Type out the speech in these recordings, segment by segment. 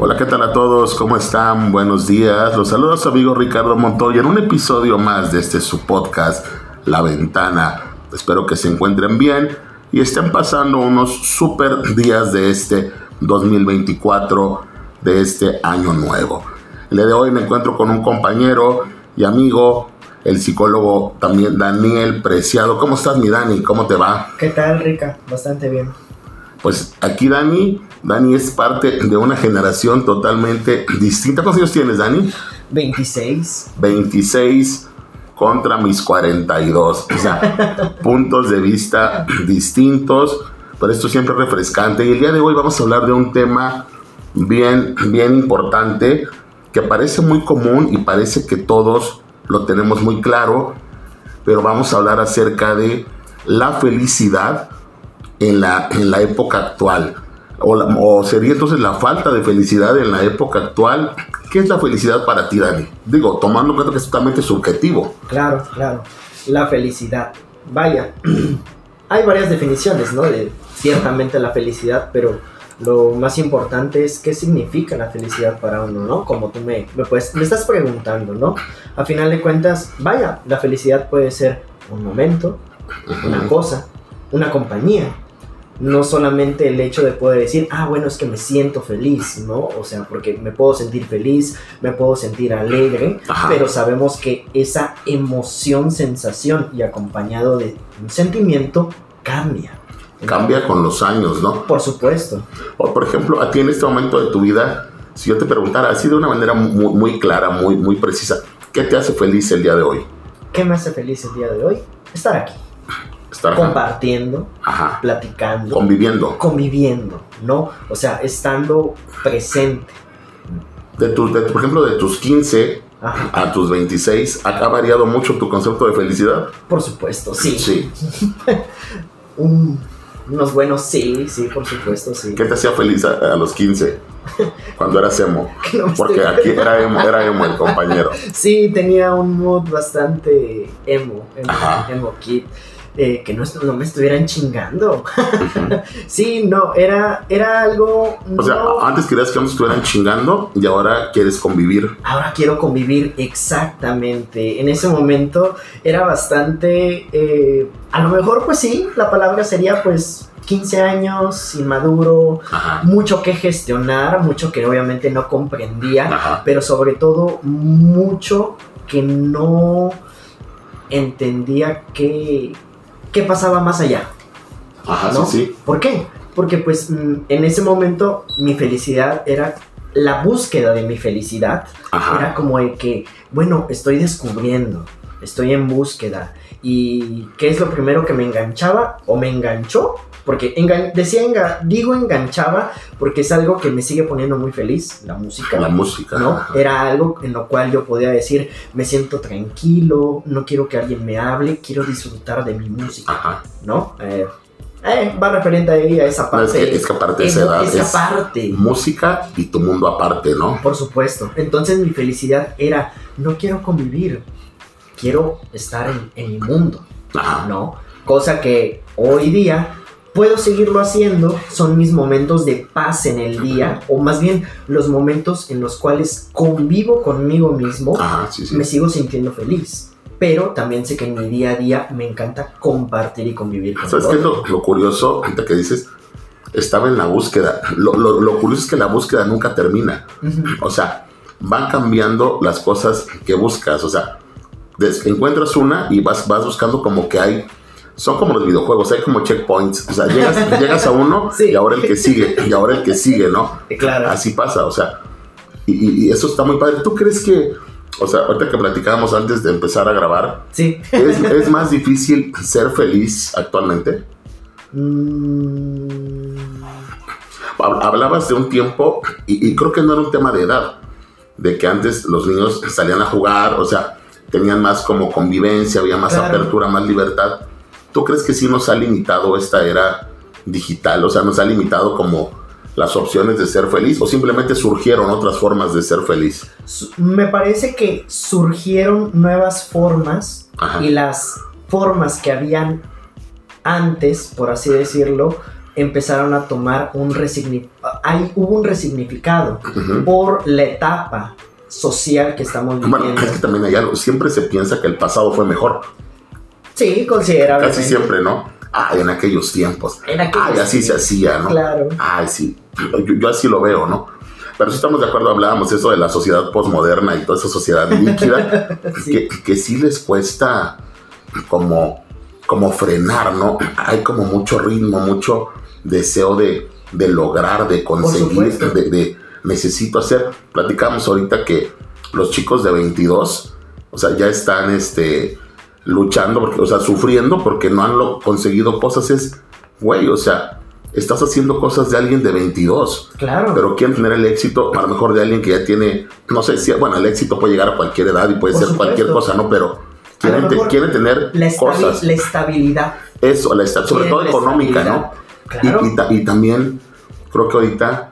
Hola, ¿qué tal a todos? ¿Cómo están? Buenos días. Los saludos a su amigo Ricardo Montoya en un episodio más de este su podcast, La Ventana. Espero que se encuentren bien y estén pasando unos super días de este 2024, de este año nuevo. El día de hoy me encuentro con un compañero y amigo, el psicólogo también Daniel Preciado. ¿Cómo estás, mi Dani? ¿Cómo te va? ¿Qué tal, Rica? Bastante bien. Pues aquí Dani, Dani es parte de una generación totalmente distinta. ¿Cuántos años tienes, Dani? 26. 26 contra mis 42. O sea, puntos de vista distintos, pero esto siempre es refrescante. Y el día de hoy vamos a hablar de un tema bien, bien importante que parece muy común y parece que todos lo tenemos muy claro, pero vamos a hablar acerca de la felicidad en la, en la época actual. O, o, sería entonces la falta de felicidad en la época actual. ¿Qué es la felicidad para ti, Dani? Digo, tomando en cuenta que es totalmente subjetivo. Claro, claro. La felicidad. Vaya, hay varias definiciones, ¿no? De ciertamente la felicidad, pero lo más importante es qué significa la felicidad para uno, ¿no? Como tú me, me, puedes, me estás preguntando, ¿no? A final de cuentas, vaya, la felicidad puede ser un momento, una cosa, una compañía, no solamente el hecho de poder decir, ah, bueno, es que me siento feliz, ¿no? O sea, porque me puedo sentir feliz, me puedo sentir alegre, Ajá. pero sabemos que esa emoción, sensación y acompañado de un sentimiento cambia. Cambia con los años, ¿no? Por supuesto. O, por ejemplo, a ti en este momento de tu vida, si yo te preguntara así de una manera muy, muy clara, muy, muy precisa, ¿qué te hace feliz el día de hoy? ¿Qué me hace feliz el día de hoy? Estar aquí estar compartiendo, Ajá. platicando, conviviendo. Conviviendo, ¿no? O sea, estando presente. De tu, de, por ejemplo, de tus 15 Ajá. a tus 26, ¿ha variado mucho tu concepto de felicidad? Por supuesto, sí. Sí. Un, unos buenos sí, sí, por supuesto, sí. ¿Qué te hacía feliz a, a los 15? Cuando eras emo. No Porque aquí era emo, era emo el compañero. Sí, tenía un mood bastante emo, emo, Ajá. emo kid. Eh, que no, no, me estuvieran chingando. sí, no, era, era algo... O sea, antes querías que nos estuvieran chingando y ahora quieres convivir. Ahora quiero convivir, exactamente. En ese momento era bastante... Eh, a lo mejor, pues sí, la palabra sería pues 15 años, inmaduro, Ajá. mucho que gestionar, mucho que obviamente no comprendía, Ajá. pero sobre todo mucho que no entendía que qué pasaba más allá. Ajá, ¿no? sí, sí. ¿Por qué? Porque pues en ese momento mi felicidad era la búsqueda de mi felicidad. Ajá. Era como el que, bueno, estoy descubriendo, estoy en búsqueda. ¿Y qué es lo primero que me enganchaba o me enganchó? Porque engan decía, enga digo enganchaba porque es algo que me sigue poniendo muy feliz, la música. La música. ¿no? Era algo en lo cual yo podía decir, me siento tranquilo, no quiero que alguien me hable, quiero disfrutar de mi música, Ajá. ¿no? Eh, eh, va referente ahí a esa parte. No, es, que, es que aparte de esa edad esa es parte. música y tu mundo aparte, ¿no? Por supuesto. Entonces mi felicidad era, no quiero convivir, quiero estar en, en mi mundo, Ajá. ¿no? Cosa que hoy día puedo seguirlo haciendo, son mis momentos de paz en el día, o más bien los momentos en los cuales convivo conmigo mismo, Ajá, sí, sí. me sigo sintiendo feliz. Pero también sé que en mi día a día me encanta compartir y convivir con ¿Sabes qué es lo, lo, curioso? Ahorita que dices, estaba en la búsqueda. Lo, lo, lo, curioso es que la búsqueda nunca termina. Uh -huh. O sea, van cambiando las cosas que buscas. O sea, encuentras una y vas, vas buscando como que hay son como los videojuegos, hay como checkpoints. O sea, llegas, llegas a uno sí. y ahora el que sigue, y ahora el que sigue, ¿no? Claro. Así pasa, o sea, y, y, eso está muy padre. ¿Tú crees que, o sea, ahorita que platicábamos antes de empezar a grabar, sí. ¿es, es más difícil ser feliz actualmente? Mm. Hablabas de un tiempo, y, y creo que no era un tema de edad, de que antes los niños salían a jugar, o sea, tenían más como convivencia, había más Claro. apertura, más libertad. ¿Tú crees que sí nos ha limitado esta era digital? O sea, nos ha limitado como las opciones de ser feliz o simplemente surgieron otras formas de ser feliz? Me parece que surgieron nuevas formas Ajá. y las formas que habían antes, por así decirlo, empezaron a tomar un resignificado, hubo un resignificado Ujú. por la etapa social que estamos viviendo. Bueno, es que también hay algo, siempre se piensa que el pasado fue mejor, Sí, considerablemente. casi siempre, ¿no? Ah, en aquellos tiempos. En aquellos Ay, así se hacía, ¿no? Claro. Ay, sí, yo, yo así lo veo, ¿no? Pero sí estamos de acuerdo, hablábamos eso de la sociedad posmoderna y toda esa sociedad líquida, Sí. que, que sí les cuesta como, como frenar, ¿no? Hay como mucho ritmo, mucho deseo de, de lograr, de conseguir, de necesito hacer. Platicamos ahorita que los chicos de 22, o sea, ya están este, luchando, porque, o sea, sufriendo porque no han conseguido cosas. Es, güey, o sea, estás haciendo cosas de alguien de 22 Claro. pero quieren tener el éxito, a lo mejor de alguien que ya tiene, no sé si, bueno, el éxito puede llegar a cualquier edad y puede Por ser cualquier supuesto. cosa, ¿no? Pero quieren, te- quieren tener la, cosas. la estabilidad. Eso, la esta- sobre todo económica, ¿no? estabilidad. Y- Claro. Y, ta- y también creo que ahorita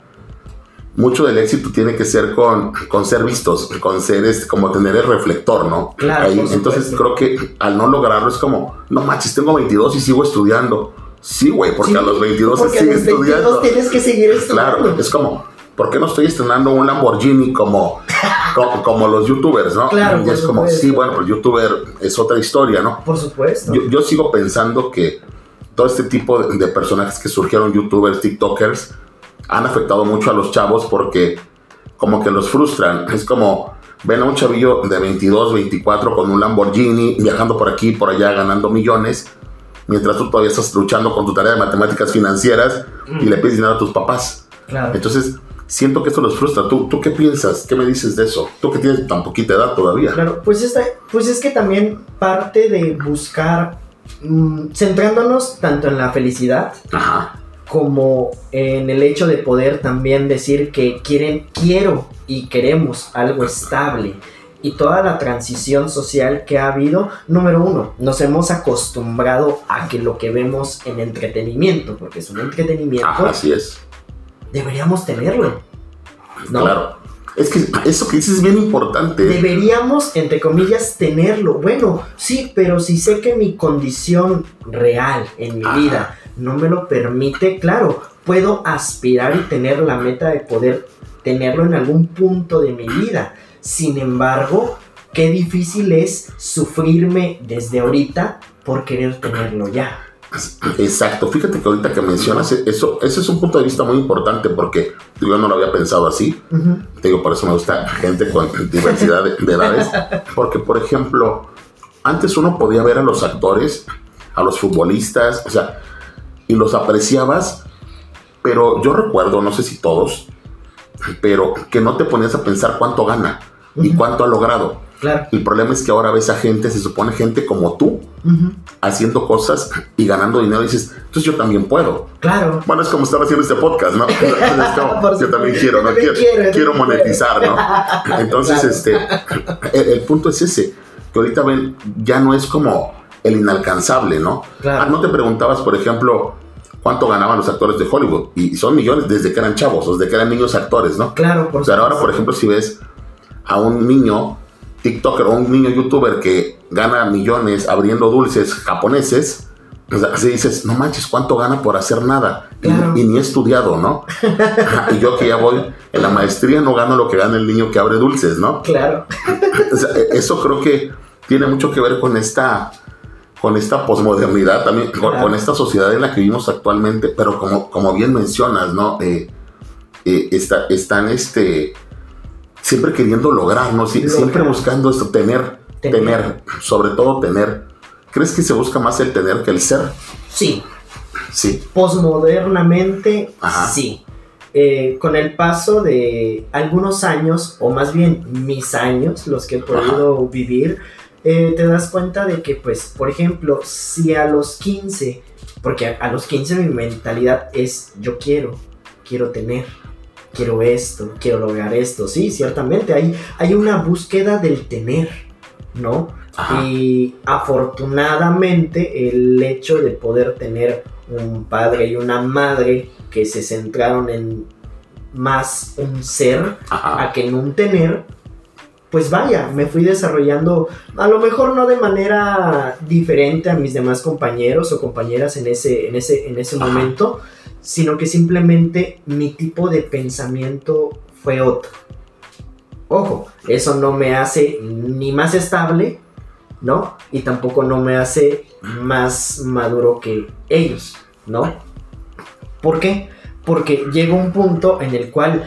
mucho del éxito tiene que ser con, con ser vistos, con ser este, como tener el reflector, ¿no? Claro, entonces creo que al no lograrlo es como, no manches, tengo 22 y sigo estudiando. Sí, güey, porque Sí, a los 22 se sigue los 22 estudiando. tienes que seguir estudiando. Claro, es como, ¿por qué no estoy estrenando un Lamborghini como, como, como los youtubers, no? Claro, y es como, supuesto. sí, bueno, pero el youtuber es otra historia, ¿no? Por supuesto. Yo, yo sigo pensando que todo este tipo de, de personajes que surgieron, youtubers, tiktokers, han afectado mucho a los chavos porque como que los frustran. Es como, ven a un chavillo de 22, 24 con un Lamborghini, viajando por aquí, por allá, ganando millones, mientras tú todavía estás luchando con tu tarea de matemáticas financieras y le pides dinero a tus papás. claro. Entonces, siento que esto los frustra. ¿Tú, ¿Tú qué piensas? ¿Qué me dices de eso? Tú que tienes tan poquita edad todavía. Claro, pues, esta, pues es que también parte de buscar, mm, centrándonos tanto en la felicidad Ajá. Como en el hecho de poder también decir que quieren, quiero y queremos algo estable. Y toda la transición social que ha habido, número uno, nos hemos acostumbrado a que lo que vemos en entretenimiento, porque es un entretenimiento, Ajá, así es. deberíamos tenerlo. ¿no? Claro. Es que eso que dices es bien importante. Deberíamos, entre comillas, tenerlo. Bueno, sí, pero si sé que mi condición real en mi Ajá. vida no me lo permite, claro, puedo aspirar y tener la meta de poder tenerlo en algún punto de mi vida. Sin embargo, qué difícil es sufrirme desde ahorita por querer tenerlo ya. Exacto. Fíjate que ahorita que mencionas eso, ese es un punto de vista muy importante porque yo no lo había pensado así. Te digo, por eso me gusta gente con diversidad de, de edades. Porque, por ejemplo, antes uno podía ver a los actores, a los futbolistas, o sea, y los apreciabas, pero yo recuerdo, no sé si todos, pero que no te ponías a pensar cuánto gana y cuánto ha logrado. Claro. El problema es que ahora ves a gente, se supone gente como tú, haciendo cosas y ganando dinero y dices, entonces yo también puedo. Claro. Bueno, es como estar haciendo este podcast, ¿no? Como, yo también quiero, ¿no? Quiero, quiero, quiero monetizar, ¿no? Entonces, Claro. este, el, el punto es ese, que ahorita ven, ya no es como el inalcanzable, ¿no? Claro. Ah, no te preguntabas, por ejemplo, cuánto ganaban los actores de Hollywood, y son millones desde que eran chavos, desde que eran niños actores, ¿no? Claro, por Pero ahora, por ejemplo, si ves a un niño TikToker o un niño youtuber que gana millones abriendo dulces japoneses, sea, así dices, no manches, ¿cuánto gana por hacer nada? Y- Claro. Y, ni he estudiado, ¿no? y yo que ya voy en la maestría no gano lo que gana el niño que abre dulces, ¿no? Claro. O sea, e- eso creo que tiene mucho que ver con esta con esta posmodernidad también, con, Claro. con esta sociedad en la que vivimos actualmente, pero como, como bien mencionas, ¿no? Eh, eh, está- están este, siempre queriendo lograr, ¿no? Sie- Lograr. Siempre buscando esto, tener, Tener. tener, sobre todo tener. ¿Crees que se busca más el tener que el ser? Sí, Sí. posmodernamente, sí. Eh, con el paso de algunos años, o más bien mis años, los que he podido vivir, eh, te das cuenta de que, pues, por ejemplo, si a los 15, porque a, a los 15 mi mentalidad es yo quiero, quiero tener, quiero esto, quiero lograr esto, sí, ciertamente, hay, hay una búsqueda del tener, ¿no? Ajá. Y afortunadamente el hecho de poder tener un padre y una madre que se centraron en más un ser Ajá. a que en un tener, pues vaya, me fui desarrollando, a lo mejor no de manera diferente a mis demás compañeros o compañeras en ese, en ese, en ese Ajá. momento, sino que simplemente mi tipo de pensamiento fue otro. Ojo, eso no me hace ni más estable, ¿no? Y tampoco no me hace más maduro que ellos, ¿no? ¿Por qué? Porque llega un punto en el cual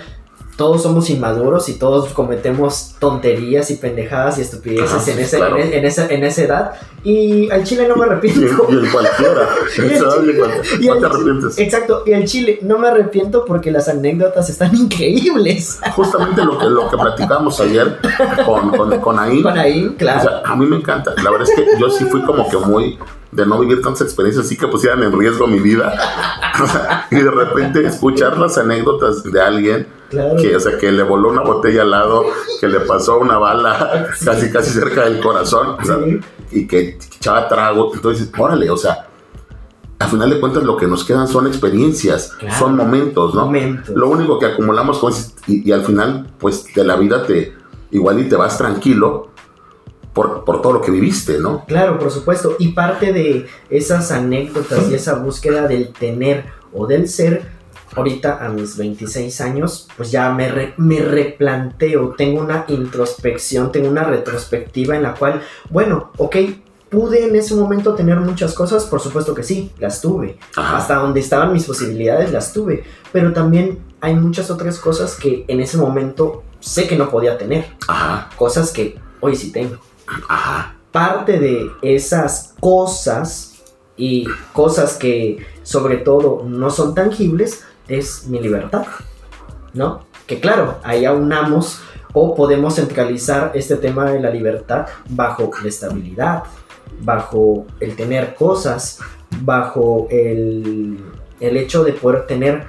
todos somos inmaduros y todos cometemos tonterías y pendejadas y estupideces Ajá, en, ese- claro. en, en esa, en esa edad. Y al chile no me arrepiento. y en cualquiera. Y el No el te arrepientes. Exacto, y al chile no me arrepiento porque las anécdotas están increíbles. Justamente lo que, lo que platicamos ayer con, con, con Ain. Con ahí, O claro. sea, a mí me encanta. La verdad es que yo sí fui como que muy de no vivir tantas experiencias, así que pusieran en riesgo mi vida. O y de repente escuchar las anécdotas de alguien claro. que, o sea, que le voló una botella al lado, que le pasó una bala casi casi cerca del corazón, o sea, Sí. y que echaba trago. Entonces, órale, o sea, al final de cuentas lo que nos quedan son experiencias, Claro. son momentos, ¿no? Momentos. Lo único que acumulamos con y, y al final, pues de la vida te igual y te vas tranquilo por, por todo lo que viviste, ¿no? Claro, por supuesto. Y parte de esas anécdotas y esa búsqueda del tener o del ser, ahorita a mis 26 años, pues ya me, re- me replanteo, tengo una introspección, tengo una retrospectiva en la cual, bueno, ok, pude en ese momento tener muchas cosas, por supuesto que sí, las tuve. Ajá. Hasta donde estaban mis posibilidades las tuve. Pero también hay muchas otras cosas que en ese momento sé que no podía tener. Ajá, Cosas que hoy sí tengo ajá, parte de esas cosas y cosas que sobre todo no son tangibles es mi libertad, ¿no? Que claro, ahí aunamos o podemos centralizar este tema de la libertad bajo la estabilidad, bajo el tener cosas, bajo el, el hecho de poder tener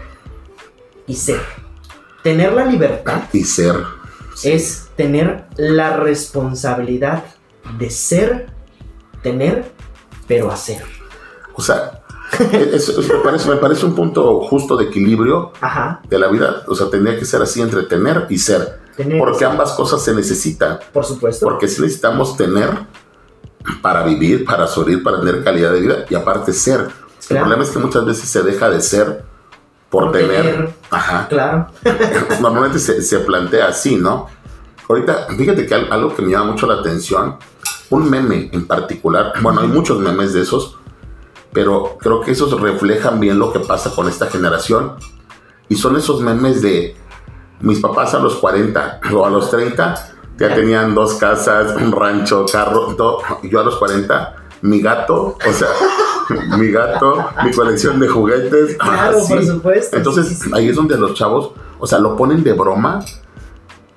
y ser. Tener la libertad y ser. es tener la responsabilidad de ser, tener, pero hacer. O sea, eso, eso me, parece, me parece un punto justo de equilibrio Ajá, de la vida. O sea, tendría que ser así entre tener y ser. tener. Porque ambas cosas se necesitan. por supuesto. Porque sí necesitamos tener para vivir, para sobrevivir, para tener calidad de vida y aparte ser. El Claro. problema es que muchas veces se deja de ser por, Por tener. tener. Ajá. Claro. Normalmente se, se plantea así, ¿no? Ahorita, fíjate que al- algo que me llama mucho la atención, un meme en particular, bueno, hay muchos memes de esos, pero creo que esos reflejan bien lo que pasa con esta generación. Y son esos memes de mis papás a los 40 o a los 30 ya tenían dos casas, un rancho, carro, todo. Y yo a los 40, mi gato, o sea, mi gato, mi colección de juguetes. Claro, así. por supuesto. Entonces, Sí, sí, sí. ahí es donde los chavos, o sea, lo ponen de broma,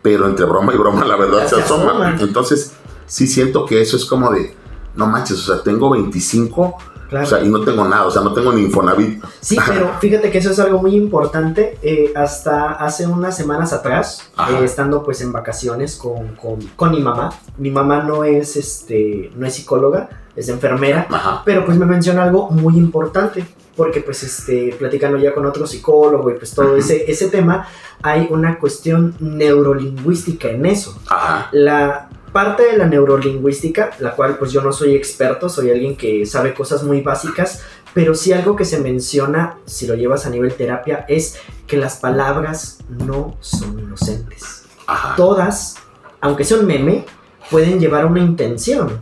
pero entre broma y broma la verdad se se asoma. Entonces, sí siento que eso es como de, no manches, o sea, tengo 25, Claro. o sea, y no tengo nada, o sea, no tengo ni Infonavit. Sí, pero fíjate que eso es algo muy importante. eh, hasta hace unas semanas atrás, eh, estando pues en vacaciones con, con, con mi mamá. Mi mamá no es este, no es psicóloga, es enfermera. Ajá, Pero pues me menciona algo muy importante, porque pues este, platicando ya con otro psicólogo y pues todo ese, ese tema, hay una cuestión neurolingüística en eso. ajá, La parte de la neurolingüística, la cual pues yo no soy experto, soy alguien que sabe cosas muy básicas, pero sí algo que se menciona, si lo llevas a nivel terapia, es que las palabras no son inocentes ajá. todas, aunque sea un meme, pueden llevar una intención.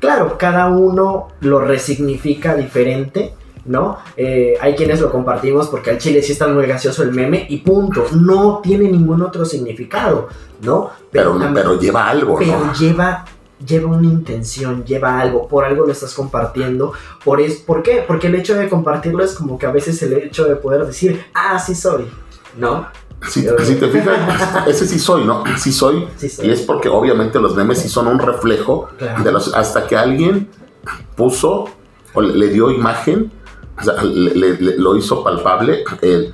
Claro, cada uno lo resignifica diferente, ¿no? Eh, hay quienes lo compartimos porque al chile sí está muy gracioso el meme y punto. No tiene ningún otro significado, ¿no? Pero, también- pero lleva algo, pero ¿no? lleva lleva una intención, lleva algo, por algo lo estás compartiendo. Por, es, ¿Por qué? Porque el hecho de compartirlo es como que a veces el hecho de poder decir, ah, sí soy, ¿no? Si, si te fijas, ese sí soy, ¿no? Sí soy. Sí soy. Y es porque obviamente los memes sí son un reflejo Claro. de los, hasta que alguien puso o le dio imagen, o sea, le, le- le- lo hizo palpable el-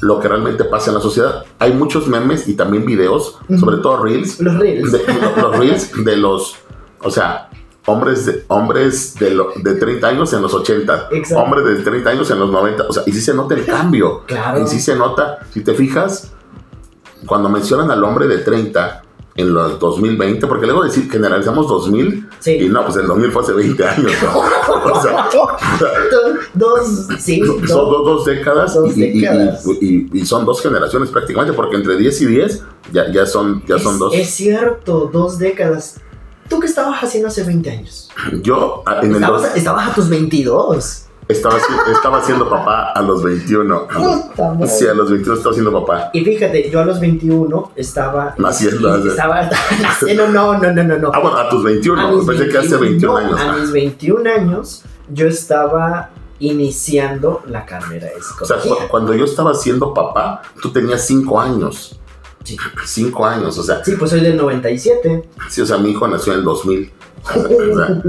lo que realmente pasa en la sociedad. Hay muchos memes y también videos, Ujú. sobre todo reels, Los reels. de, los reels de los, o sea, hombres de, hombres de, lo- de 30 años en los 80, Exacto. hombres de 30 años en los 90, o sea, y sí se nota el cambio. Claro. Y sí se nota, si te fijas, cuando mencionan al hombre de 30, en los 2020, porque luego decir generalizamos 2000 Sí. y no, pues el 2000 fue hace 20 años. ¿no? O sea, dos, sí, son dos. dos, dos décadas, Dos y, décadas. y- y- y son dos generaciones prácticamente, porque entre 10 y 10 ya, ya son, ya son es, dos. es cierto, dos décadas. ¿Tú qué estabas haciendo hace 20 años? Yo ah, en el Estabas, dos- estabas a tus 22. Estaba, estaba siendo papá a los 21. Puta madre. Sí, a los 21 estaba siendo papá. Y fíjate, yo a los 21 estaba... Naciendo, Estaba, no, no, no, no, no. Ah, bueno, a tus 21. A mis Pensé que hace 21, 21 no, años. A ah. mis 21 años yo estaba iniciando la carrera O sea, cuando yo estaba siendo papá, tú tenías 5 años. Sí. 5 años, o sea, Sí, pues soy del 97. sí, o sea, mi hijo nació en el 2000. O sea, o sea,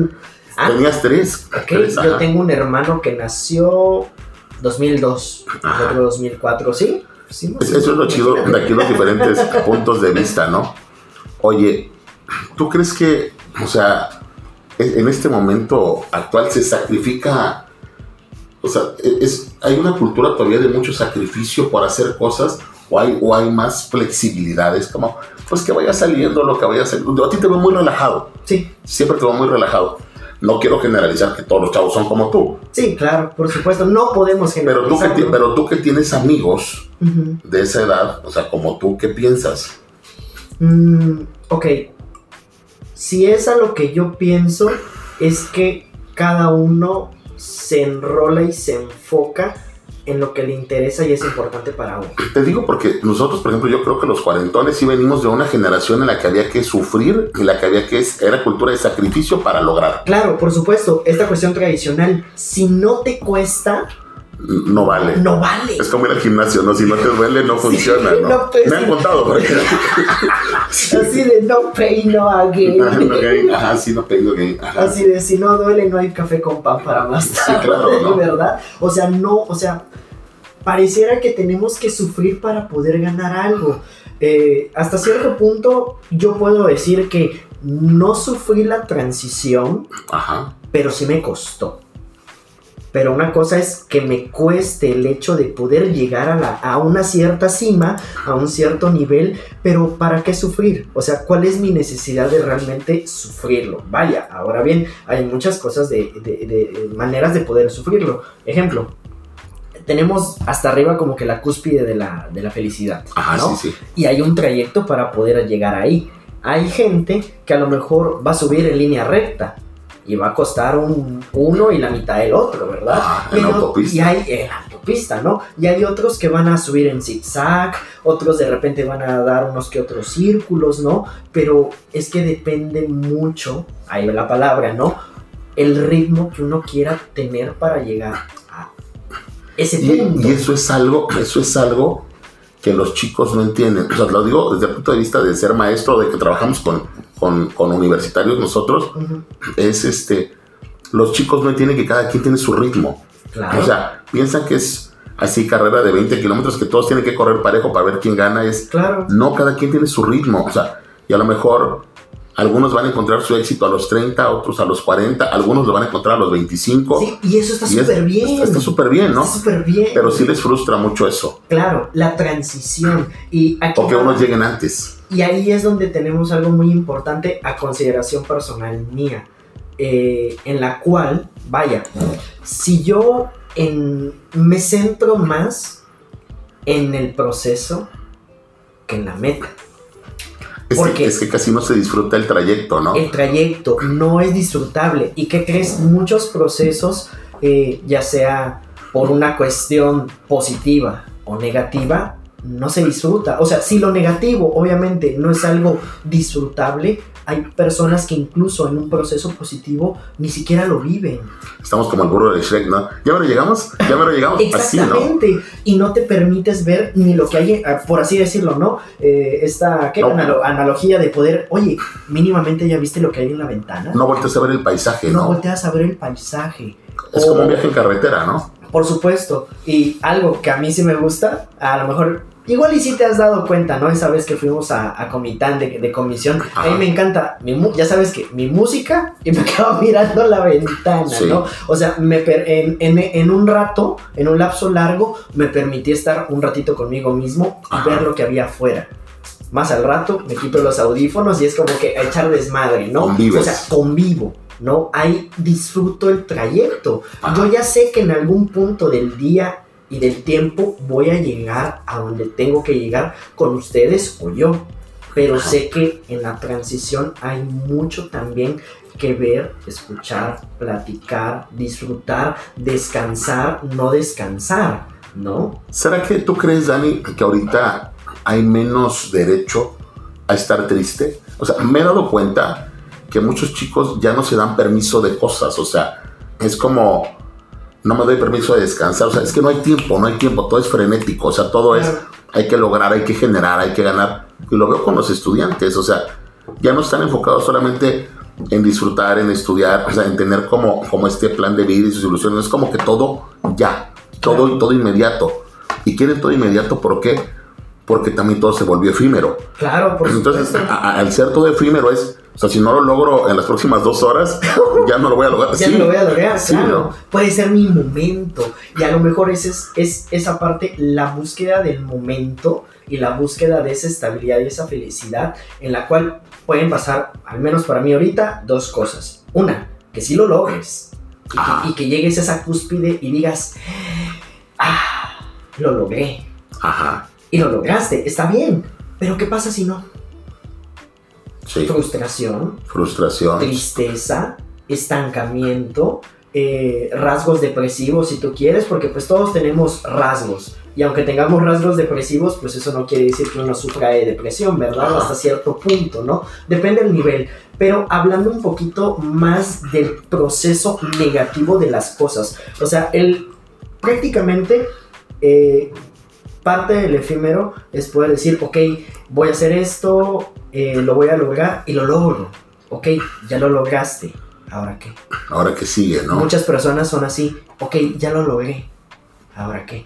Ah, tenías 3. ok, yo tengo un hermano que nació 2002, Ajá. otro 2004, ¿sí? Sí, Eso es lo chido de aquí los diferentes puntos de vista, ¿no? Oye, ¿tú crees que, o sea, en en este momento actual se sacrifica, o sea, e, es, hay una cultura todavía de mucho sacrificio por hacer cosas o hay, o hay más flexibilidades, como, pues que vaya saliendo lo que vaya. Yo a ti te veo muy relajado, Sí, siempre te veo muy relajado. No quiero generalizar que todos los chavos son como tú, sí, claro, por supuesto. No podemos pero tú que, generalizar. pero tú que tienes amigos de esa edad, o sea, como tú, ¿qué piensas? Mm, ok. Si es a lo que yo pienso, es que cada uno se enrola y se enfoca en lo que le interesa y es importante para uno. Te digo porque nosotros, por ejemplo, yo creo que los cuarentones sí venimos de una generación en la que había que sufrir y la que había que era cultura de sacrificio para lograr. Claro, por supuesto, esta cuestión tradicional, si no te cuesta, No vale. no vale. Es como ir al gimnasio, ¿no? Si no te duele, no funciona, ¿no? no, pues, Me han sí. contado, porque... Sí. Así de no pain, no again. Ajá, no, ok. Ajá, sí, no tengo que... Ajá. Así de si no duele, no hay café con pan para más Sí, tarde, claro, ¿no? ¿verdad? O sea, no, o sea, pareciera que tenemos que sufrir para poder ganar algo. Eh, hasta cierto punto, yo puedo decir que no sufrí la transición, Ajá. pero sí me costó. Pero una cosa es que me cueste el hecho de poder llegar a, la, a una cierta cima, a un cierto nivel, pero ¿para qué sufrir? O sea, ¿cuál es mi necesidad de realmente sufrirlo? Vaya, ahora bien, hay muchas cosas de, de- de maneras de poder sufrirlo. Ejemplo, tenemos hasta arriba como que la cúspide de la, de la felicidad. Ajá, ¿no? sí, sí. y hay un trayecto para poder llegar ahí. Hay gente que a lo mejor va a subir en línea recta y va a costar un uno y la mitad el otro, ¿verdad? Ajá, en Pero- autopista. Y hay en autopista, ¿no? Y hay otros que van a subir en zigzag, otros de repente van a dar unos que otros círculos, ¿no? Pero es que depende mucho, ahí va la palabra, ¿no? El ritmo que uno quiera tener para llegar a ese Y, punto. y eso es algo, eso es algo que los chicos no entienden. O sea, lo digo desde el punto de vista de ser maestro, de que trabajamos con, con, con universitarios nosotros, es este, los chicos no entienden que cada quien tiene su ritmo. Claro. O sea, piensan que es así carrera de 20 kilómetros, que todos tienen que correr parejo para ver quién gana. Es, claro. no, cada quien tiene su ritmo. O sea, y a lo mejor algunos van a encontrar su éxito a los 30, otros a los 40, algunos lo van a encontrar a los 25. Sí, y eso está súper bien. Está súper bien, ¿no? Súper bien. Pero sí les frustra mucho eso. Claro, la transición. Y aquí O que unos lleguen antes. Y ahí es donde tenemos algo muy importante a consideración personal mía. eh, en la cual, vaya, si yo en, me centro más en el proceso que en la meta. Es ¿Por que, es que casi no se disfruta el trayecto, ¿no? El trayecto no es disfrutable. ¿Y qué crees? Muchos procesos, eh, ya sea por una cuestión positiva o negativa, no se disfruta. O sea, si lo negativo obviamente no es algo disfrutable, hay personas que incluso en un proceso positivo ni siquiera lo viven. Estamos como el burro de Shrek, ¿no? ¿Ya me lo llegamos? ¿Ya me lo llegamos? Así, ¿no? Exactamente. Y no te permites ver ni lo que hay, eh, por así decirlo, ¿no? Eh, esta ¿qué? No. Analo- analogía de poder, oye, mínimamente ya viste lo que hay en la ventana. No volteas a ver el paisaje, no ¿no? volteas a ver el paisaje. Es O- como un viaje en carretera, ¿no? Por supuesto. Y algo que a mí sí me gusta, a lo mejor, igual y sí te has dado cuenta, ¿no? Esa vez que fuimos a, a Comitán de, de comisión, a mí Ajá. me encanta, mi ya sabes que mi música y me quedo mirando la ventana, Sí. ¿no? O sea, me en, en- en un rato, en un lapso largo, me permití estar un ratito conmigo mismo y Ajá. ver lo que había afuera. Más al rato me quito los audífonos y es como que a echar desmadre, ¿no? Convives. O sea, convivo, ¿no? Ahí disfruto el trayecto. Ajá. Yo ya sé que en algún punto del día y del tiempo voy a llegar a donde tengo que llegar con ustedes o yo. Pero Ajá. sé que en la transición hay mucho también que ver, escuchar, platicar, disfrutar, descansar, no descansar, ¿no? ¿Será que tú crees, Dani, que ahorita hay menos derecho a estar triste? O sea, me he dado cuenta que muchos chicos ya no se dan permiso de cosas. O sea, es como, no me doy permiso de descansar. O sea, es que no hay tiempo, no hay tiempo. Todo es frenético. O sea, todo es, hay que lograr, hay que generar, hay que ganar. Y lo veo con los estudiantes. O sea, ya no están enfocados solamente en disfrutar, en estudiar, o sea, en tener como, como este plan de vida y sus ilusiones. Es como que todo ya, todo, todo inmediato. Y quieren todo inmediato, ¿por qué? Porque también todo se volvió efímero. Claro, por Entonces, supuesto. a- a- al ser todo efímero es, o sea, si no lo logro en las próximas dos horas, ya no lo voy a lograr. Ya Sí, no lo voy a lograr, sí, claro. ¿no? Puede ser mi momento. Y a lo mejor ese es, es esa parte, la búsqueda del momento y la búsqueda de esa estabilidad y esa felicidad en la cual pueden pasar, al menos para mí ahorita, dos cosas. Una, que sí lo logres. Y Ajá. que, y que llegues a esa cúspide y digas, ah, lo logré. Ajá, Y lo lograste, está bien. Pero ¿qué pasa si no? Sí. Frustración, Frustración. tristeza, estancamiento, eh, rasgos depresivos si tú quieres, porque pues todos tenemos rasgos. Y aunque tengamos rasgos depresivos, pues eso no quiere decir que uno sufra de depresión, ¿verdad? Ajá. Hasta cierto punto, ¿no? Depende del nivel. Pero hablando un poquito más del proceso negativo de las cosas. O sea, el prácticamente eh, parte del efímero es poder decir, ok, voy a hacer esto, eh, lo voy a lograr y lo logro. Ok, ya lo lograste. ¿Ahora qué? Ahora que sigue, ¿no? Muchas personas son así, ok, ya lo logré. ¿Ahora qué?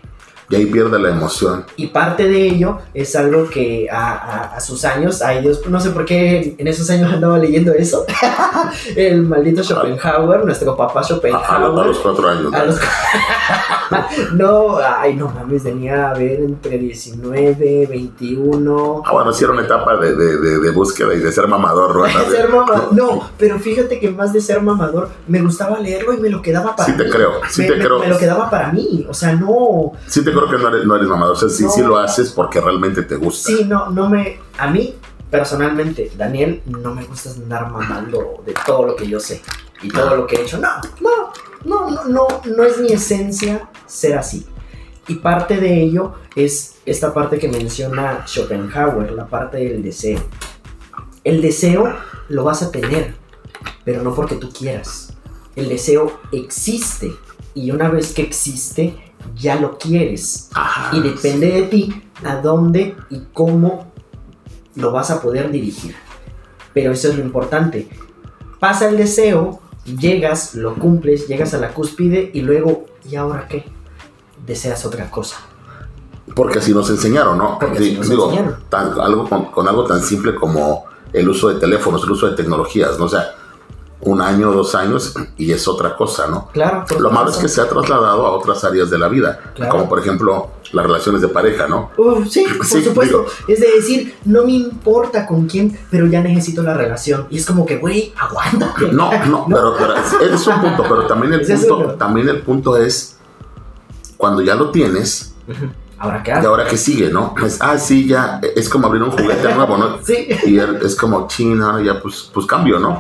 Y ahí pierde la emoción. Y parte de ello es algo que a, a- a sus años, ay Dios, no sé por qué en esos años andaba leyendo eso. El maldito Schopenhauer, nuestro papá A, a- Schopenhauer. los cuatro años. A los- no, ay, no mames, tenía a ver entre 19, 21. Ah, bueno, sí era una etapa de, de, de, de búsqueda y de ser mamador, ¿no? De ser mama- No, pero fíjate que más de ser mamador, me gustaba leerlo y me lo quedaba para Sí te mí. creo, sí me, te me- creo. me lo quedaba para mí, o sea, no. Sí te creo que no eres, no eres mamador. O sea, sí, No. sí lo haces porque realmente te gusta. Sí, no, no me. A mí, personalmente, Daniel, no me gusta andar mamando de todo lo que yo sé y todo lo que he hecho. No, no, no, no, no, no es mi esencia ser así. Y parte de ello es esta parte que menciona Schopenhauer, la parte del deseo. El deseo lo vas a tener, pero no porque tú quieras. El deseo existe y una vez que existe, ya lo quieres. Ajá. Y depende de ti a dónde y cómo lo vas a poder dirigir. Pero eso es lo importante. Pasa el deseo, llegas, lo cumples, llegas a la cúspide y luego, ¿y ahora qué? Deseas otra cosa. Porque así nos enseñaron, ¿no? Porque Sí, así nos digo, enseñaron. tan- algo con, con algo tan simple como el uso de teléfonos, el uso de tecnologías, ¿no? O sea, un año, dos años y es otra cosa, ¿no? Claro. Lo malo es que se ha trasladado a otras áreas de la vida, Claro. como por ejemplo las relaciones de pareja, ¿no? Uh, sí, por Sí, supuesto. digo. Es de decir, no me importa con quién, pero ya necesito la relación. Y es como que, güey, aguántate. No, no, pero, pero es, es un punto, pero también el punto, también el punto es cuando ya lo tienes. Ahora qué y ahora que sigue, ¿no? Es, ah, sí, ya, es como abrir un juguete nuevo, ¿no? Sí. Y es como, china, ya, pues, pues cambio, ¿no?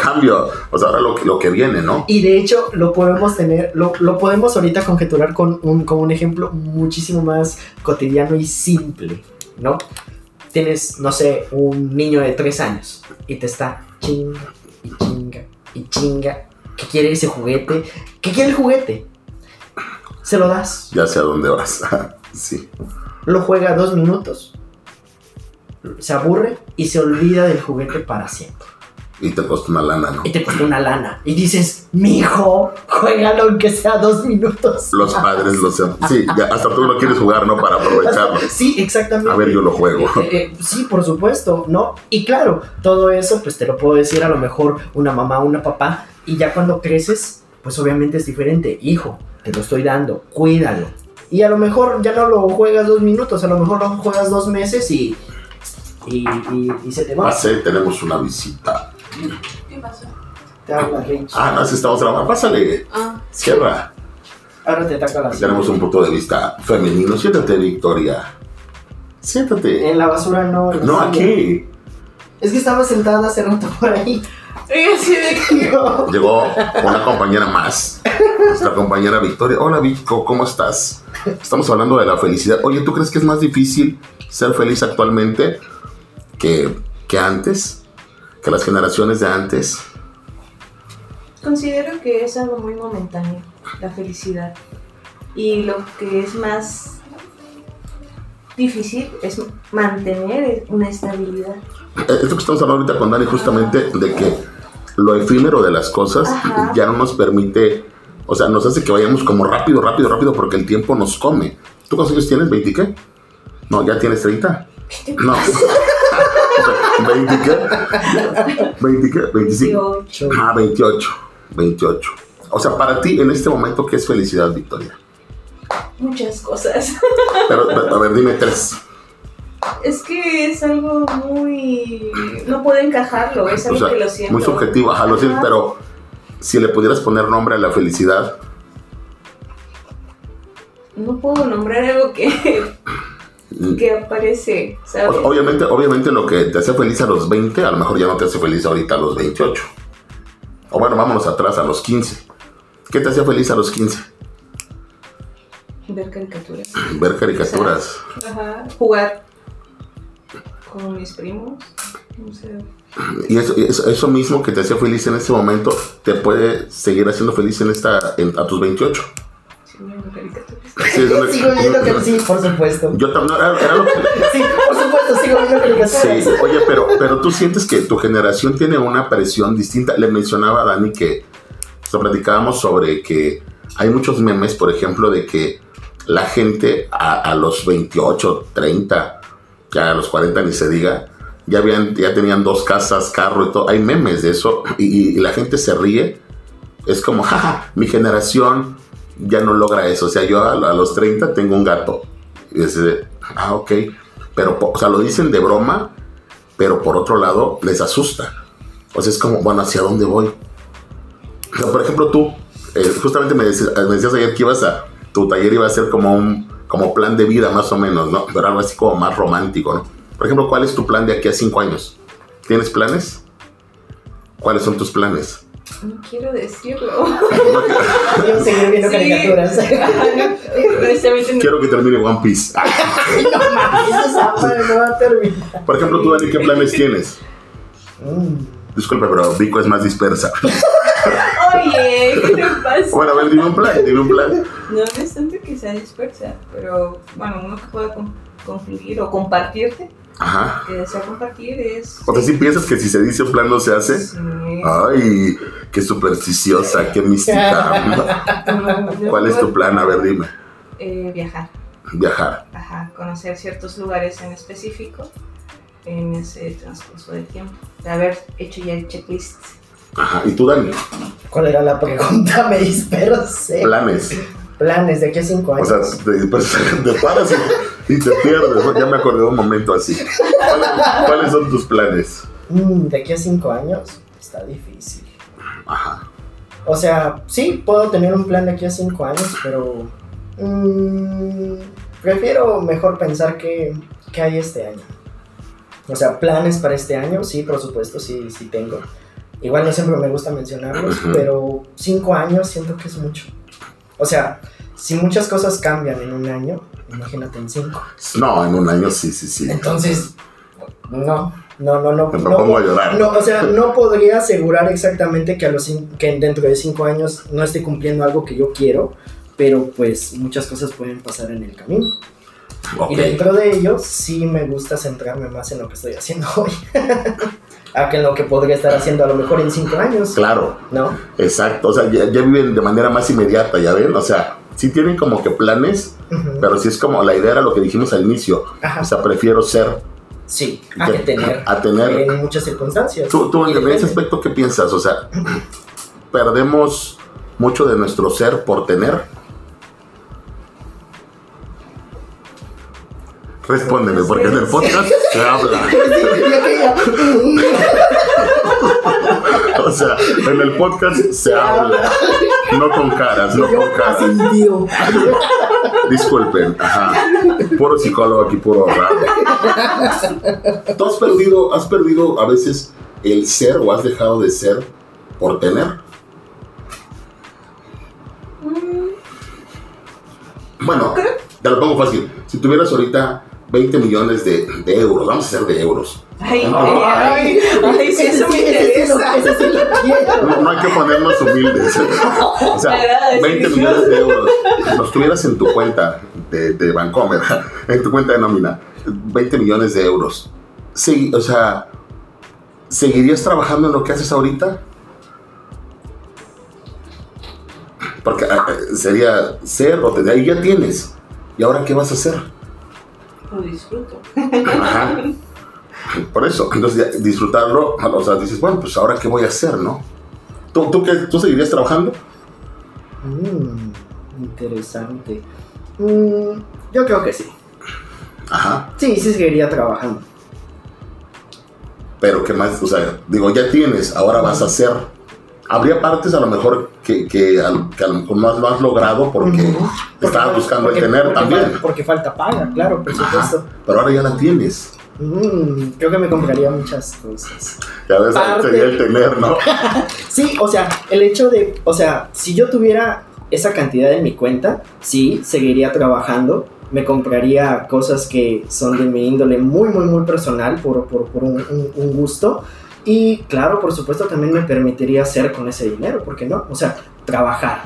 Cambio, o sea, ahora lo, que- lo que viene, ¿no? Y de hecho lo podemos tener, lo, lo podemos ahorita conjeturar con un, con un ejemplo muchísimo más cotidiano y simple, ¿no? Tienes, no sé, un niño de tres años y te está chinga y chinga y chinga que quiere ese juguete, que quiere el juguete. Se lo das, Ya sé a dónde vas. sí. lo juega dos minutos, se aburre y se olvida del juguete para siempre. Y te costó una lana, ¿no? Y te costó una lana. Y dices, mijo, juégalo aunque sea dos minutos. Los padres lo sean. Sí, ya hasta tú lo quieres jugar, ¿no? Para aprovecharlo. Sí, exactamente. A ver, yo lo juego. Eh, eh, sí, por supuesto, ¿no? Y claro, todo eso, pues te lo puedo decir a lo mejor una mamá, una papá, y ya cuando creces, pues obviamente es diferente. Hijo, te lo estoy dando, cuídalo. Y a lo mejor ya no lo juegas dos minutos, a lo mejor lo juegas dos meses y y, y, y se te va. Pase, tenemos una visita. ¿Qué pasó? Te habla Rich. Ah, no, si estamos grabando. Pásale, Ah, cierra. Ahora te ataca la Tenemos un punto de vista femenino. Siéntate, Victoria. Siéntate. En la basura no. en la No, silla. aquí. Es que estaba sentada hace rato por ahí. de. No. Llegó una compañera más. Nuestra compañera Victoria. Hola, Vico, ¿cómo estás? Estamos hablando de la felicidad. Oye, ¿tú crees que es más difícil ser feliz actualmente que, que antes? ¿Que las generaciones de antes? Considero que es algo muy momentáneo, la felicidad. Y lo que es más difícil es mantener una estabilidad. Eh, Esto que estamos hablando ahorita con Dani justamente de que lo efímero de las cosas Ajá. ya no nos permite, o sea, nos hace que vayamos como rápido, rápido, rápido porque el tiempo nos come. ¿Tú cuántos años tienes? ¿20 qué? No, ya tienes 30. No. ¿20 qué? ¿20 qué? ¿25? Digo, Ah, 28. 28. O sea, para ti en este momento, ¿qué es felicidad, Victoria? muchas cosas. Pero, a ver, dime tres. Es que es algo muy. No puedo encajarlo, es O algo sea, que lo siento. muy subjetivo, ajá, lo siento, pero si le pudieras poner nombre a la felicidad, No puedo nombrar algo que, que aparece, O- ¿sabes? obviamente, obviamente lo que te hace feliz a los 20, a lo mejor ya no te hace feliz ahorita a los 28. O bueno, vámonos atrás a los 15. ¿Qué te hacía feliz a los 15? Ver caricaturas. Ver caricaturas. Ajá. Jugar con mis primos. No sé. Y eso, eso, eso mismo que te hacía feliz en este momento, te puede seguir haciendo feliz en esta, en- a tus 28. Sí, viendo caricaturas. Sí, es una- Sigo viendo que sí, por supuesto. Yo también, era, era lo que... Sí, por supuesto, sigo viendo caricaturas. Sí, oye, pero, pero tú sientes que tu generación tiene una presión distinta. Le mencionaba a Dani que o sea, platicábamos sobre que hay muchos memes, por ejemplo, de que la gente a, a los 28, 30, ya a los 40 ni se diga, ya, habían, ya tenían dos casas, carro y todo. Hay memes de eso y, y- y la gente se ríe. Es como, jaja, mi generación ya no logra eso. O sea, yo a, los 30 tengo un gato. Y es ah, ok. Pero, o sea, lo dicen de broma, pero por otro lado les asusta. O sea, es como, bueno, ¿hacia dónde voy? O sea, por ejemplo, tú, eh, justamente me decías, me decías ayer que ibas a, tu taller iba a ser como un como plan de vida más o menos, ¿no? Pero algo así como más romántico, ¿no? Por ejemplo, ¿cuál es tu plan de aquí a cinco años? ¿Tienes planes? ¿Cuáles son tus planes? No quiero decirlo. Quiero seguir viendo Sí. caricaturas. No, no. Quiero que termine One Piece. No mames, esa madre no va a terminar. por ejemplo, tú, Dani, ¿qué planes tienes? Mm. Disculpe, pero Vico es más dispersa. Oye, ¿qué te pasa? Bueno, a ver, dime un plan, dime un plan. No es tanto que sea dispersa, pero bueno, uno que pueda con- confluir o compartirte, Ajá. que desea compartir es. O sea, si piensas que si se dice un plan no se hace. Sí. Ay, qué supersticiosa, qué mística. No, ¿Cuál es tu plan? A ver, dime. Eh, viajar, Viajar. ajá, conocer ciertos lugares en específico en ese transcurso de tiempo, de haber hecho ya el checklist. Ajá. ¿Y tú, Dani? ¿Cuál era la pregunta? Me dispersé. Planes. Planes de aquí a cinco O años. sea, te, pues, te paras y, y te pierdes. Ya me acordé de un momento así. ¿Cuáles, cuáles son tus planes? Mm, de aquí a cinco años está difícil. Ajá. O sea, sí, puedo tener un plan de aquí a cinco años, pero mm, prefiero mejor pensar que, que hay este año. O sea, planes para este año, sí, por supuesto, sí, sí tengo. Igual no siempre me gusta mencionarlos, pero cinco años siento que es mucho. O sea, si muchas cosas cambian en un año, imagínate en cinco. No, en un año sí, sí, sí. Entonces, no, no, no, no. Me no propongo a llorar. no, o sea, no podría asegurar exactamente que, a los que dentro de cinco años no esté cumpliendo algo que yo quiero, pero pues muchas cosas pueden pasar en el camino. Y dentro de ello, sí me gusta centrarme más en lo que estoy haciendo hoy. A que lo que podría estar haciendo a lo mejor en cinco años. Claro, ¿No? exacto. O sea, ya, ya viven de manera más inmediata, ¿ya ven? O sea, sí tienen como que planes, pero sí es como la idea era lo que dijimos al inicio. Ajá. O sea, prefiero ser Sí, a que tener. a tener En muchas circunstancias. Tú, tú en ese aspecto, ¿qué piensas? O sea, perdemos mucho de nuestro ser por tener. Respóndeme, porque en el podcast se habla. O sea, en el podcast se habla. No con caras, no con caras. Disculpen, ajá. Puro psicólogo aquí, puro raro. ¿Tú has perdido, has perdido a veces el ser o has dejado de ser por tener? Mm, Bueno, te lo pongo fácil. Si tuvieras ahorita 20 millones de, de euros, vamos a hacer de euros. Ay, Ay. ay, ay, sí, eso me Ese sí lo- interesa. ese sí lo quiero. No, no hay que ponernos humildes. O sea, Me agrada ese 20 inicio. millones de euros. Los tuvieras en tu cuenta de, de Bancomer, en tu cuenta de nómina. 20 millones de euros. Sí, o sea, ¿seguirías trabajando en lo que haces ahorita? Porque ah, eh, sería ser o tener. Y ya tienes. ¿Y ahora qué vas a hacer? Lo disfruto. Ajá. Por eso, entonces disfrutarlo, o sea, dices, bueno, pues ahora qué voy a hacer, ¿no? ¿Tú, tú, qué, ¿tú seguirías trabajando? Mm, interesante. Mm, yo creo que sí. Ajá. Sí, sí seguiría trabajando. Pero qué más, o sea, digo, ya tienes, ahora vas a hacer. Habría partes a lo mejor que, que, al- que a lo mejor no has, no has logrado porque Ujú. estabas fal- buscando el porque- tener porque también. porque falta paga, claro, por Ajá. supuesto. Pero ahora ya la tienes. Mm, creo que me compraría muchas cosas. Ya ves, Parte- sería el tener, ¿no? Sí, o sea, el hecho de, o sea, si yo tuviera esa cantidad en mi cuenta, sí, seguiría trabajando, me compraría cosas que son de mi índole muy, muy, muy personal, por, por, por un, un- un gusto. Y claro, por supuesto, también me permitiría hacer con ese dinero, ¿por qué no? O sea, trabajar,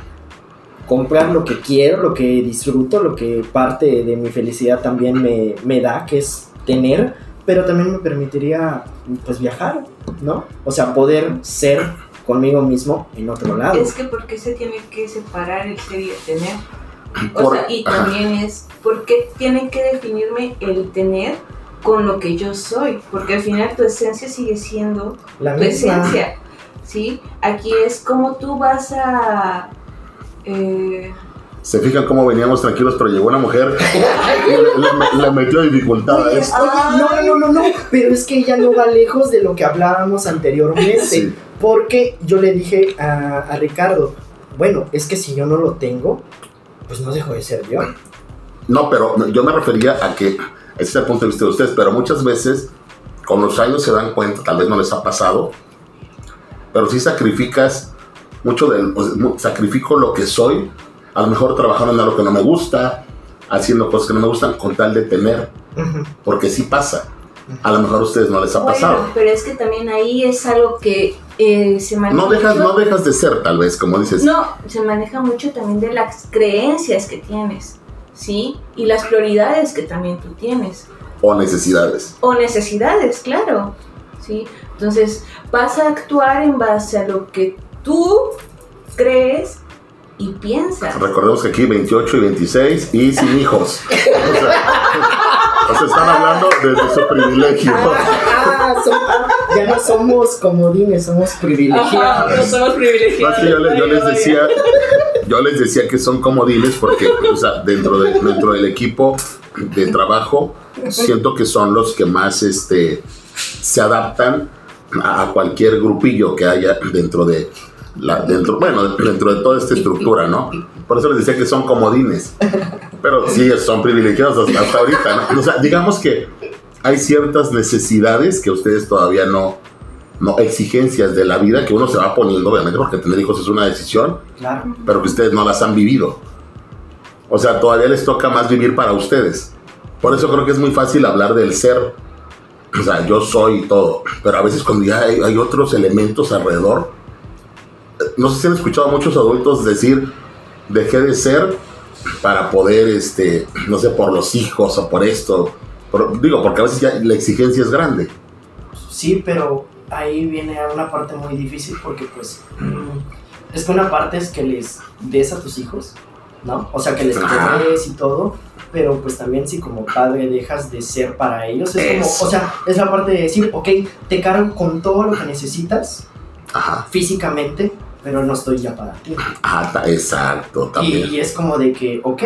comprar lo que quiero, lo que disfruto, lo que parte de mi felicidad también me, me da, que es tener, pero también me permitiría, pues, viajar, ¿no? O sea, poder ser conmigo mismo en otro lado. Es que ¿por qué se tiene que separar el ser y el tener? O Por- sea, y ajá. también es, ¿por qué tienen que definirme el tener con lo que yo soy? Porque al final tu esencia sigue siendo La tu misma. esencia, ¿sí? Aquí es como tú vas a... eh, Se fijan cómo veníamos tranquilos, pero llegó una mujer y le, le- le metió dificultad Oye, esto. oye, no, no, no, no, pero es que ella no va lejos de lo que hablábamos anteriormente, Sí. porque yo le dije a, a Ricardo, bueno, es que si yo no lo tengo, pues no dejo de ser yo. No, pero yo me refería a que, ese es el punto de vista de ustedes, pero muchas veces con los años se dan cuenta, tal vez no les ha pasado, pero si sacrificas mucho del, o sea, mu- sacrifico lo que soy, a lo mejor trabajando en algo que no me gusta, haciendo cosas que no me gustan con tal de tener, Ujú. porque sí pasa. A lo mejor a ustedes no les ha bueno, pasado. pero es que también ahí es algo que eh, se maneja No dejas, mucho- no dejas de ser, tal vez, como dices. No, se maneja mucho también de las creencias que tienes, ¿sí? Y las prioridades que también tú tienes. O necesidades. O necesidades, claro, ¿sí? Entonces, vas a actuar en base a lo que tú crees y piensas. Recordemos que aquí 28 y 26 y sin hijos. O sea, o sea, están hablando desde su privilegio. Ah, som- ya no somos comodines, somos privilegiados. somos No, privilegiados. que yo, les, yo les decía, yo les decía que son comodines porque, o sea, dentro, de, dentro del equipo de trabajo, siento que son los que más este, se adaptan a cualquier grupillo que haya dentro de la, dentro, bueno, dentro de toda esta estructura, ¿no? Por eso les decía que son comodines. Pero sí, son privilegiados hasta, hasta ahorita, ¿no? O sea, digamos que hay ciertas necesidades que ustedes todavía no, no, exigencias de la vida que uno se va poniendo, obviamente, porque tener hijos es una decisión, Claro. pero que ustedes no las han vivido. O sea, todavía les toca más vivir para ustedes. Por eso creo que es muy fácil hablar del ser. O sea, yo soy todo. Pero a veces cuando ya hay, hay otros elementos alrededor, no sé si han escuchado a muchos adultos decir, dejé de ser para poder, este, no sé, por los hijos o por esto. Digo, porque a veces ya la exigencia es grande. Sí, pero ahí viene una parte muy difícil porque pues mm, es que una parte es que les des a tus hijos, ¿no? O sea, que les des y todo, pero pues también si como padre dejas de ser para ellos, es Eso. como, o sea, es la parte de decir, ok, te cargo con todo lo que necesitas Ajá, físicamente, pero no estoy ya para ti. ta- exacto, Y, también. y es como de que, ok,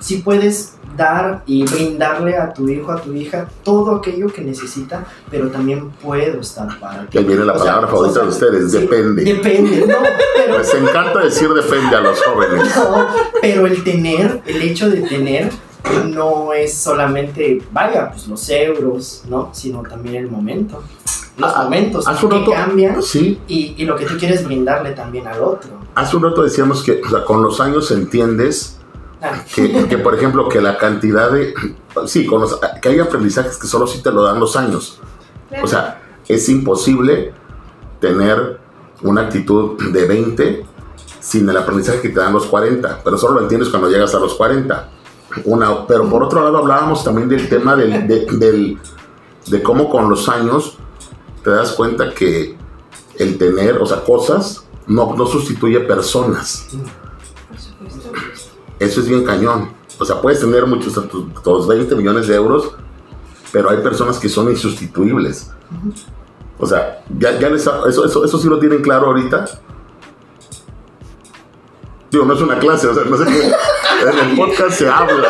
sí puedes dar y brindarle a tu hijo, a tu hija, todo aquello que necesita, pero también puedo estar para Que viene la O sea, palabra favorita o sea, de ustedes, sí, depende. Depende, no, pero Les encanta decir depende a los jóvenes. No, pero el tener, el hecho de tener, no es solamente, vaya, pues los euros, ¿no? Sino también el momento. Los Ah, momentos Hace un que rato, cambian sí, y, y lo que tú quieres brindarle también al otro. hace un rato decíamos que o sea, con los años entiendes Ah, que, que, por ejemplo, que la cantidad de... Sí, con los- que hay aprendizajes que solo sí te lo dan los años. O sea, es imposible tener una actitud de 20 sin el aprendizaje que te dan los 40, pero solo lo entiendes cuando llegas a los 40. Una, pero por otro lado hablábamos también del tema del, de, del- de cómo con los años te das cuenta que el tener, o sea, cosas no, no sustituye personas. Eso es bien cañón. O sea, puedes tener muchos, o sea, tus, tus 20 millones de euros, pero hay personas que son insustituibles. O sea, ya, ya les eso, eso, eso sí lo tienen claro ahorita. Digo, no es una clase, o sea, no sé qué. En el podcast se habla.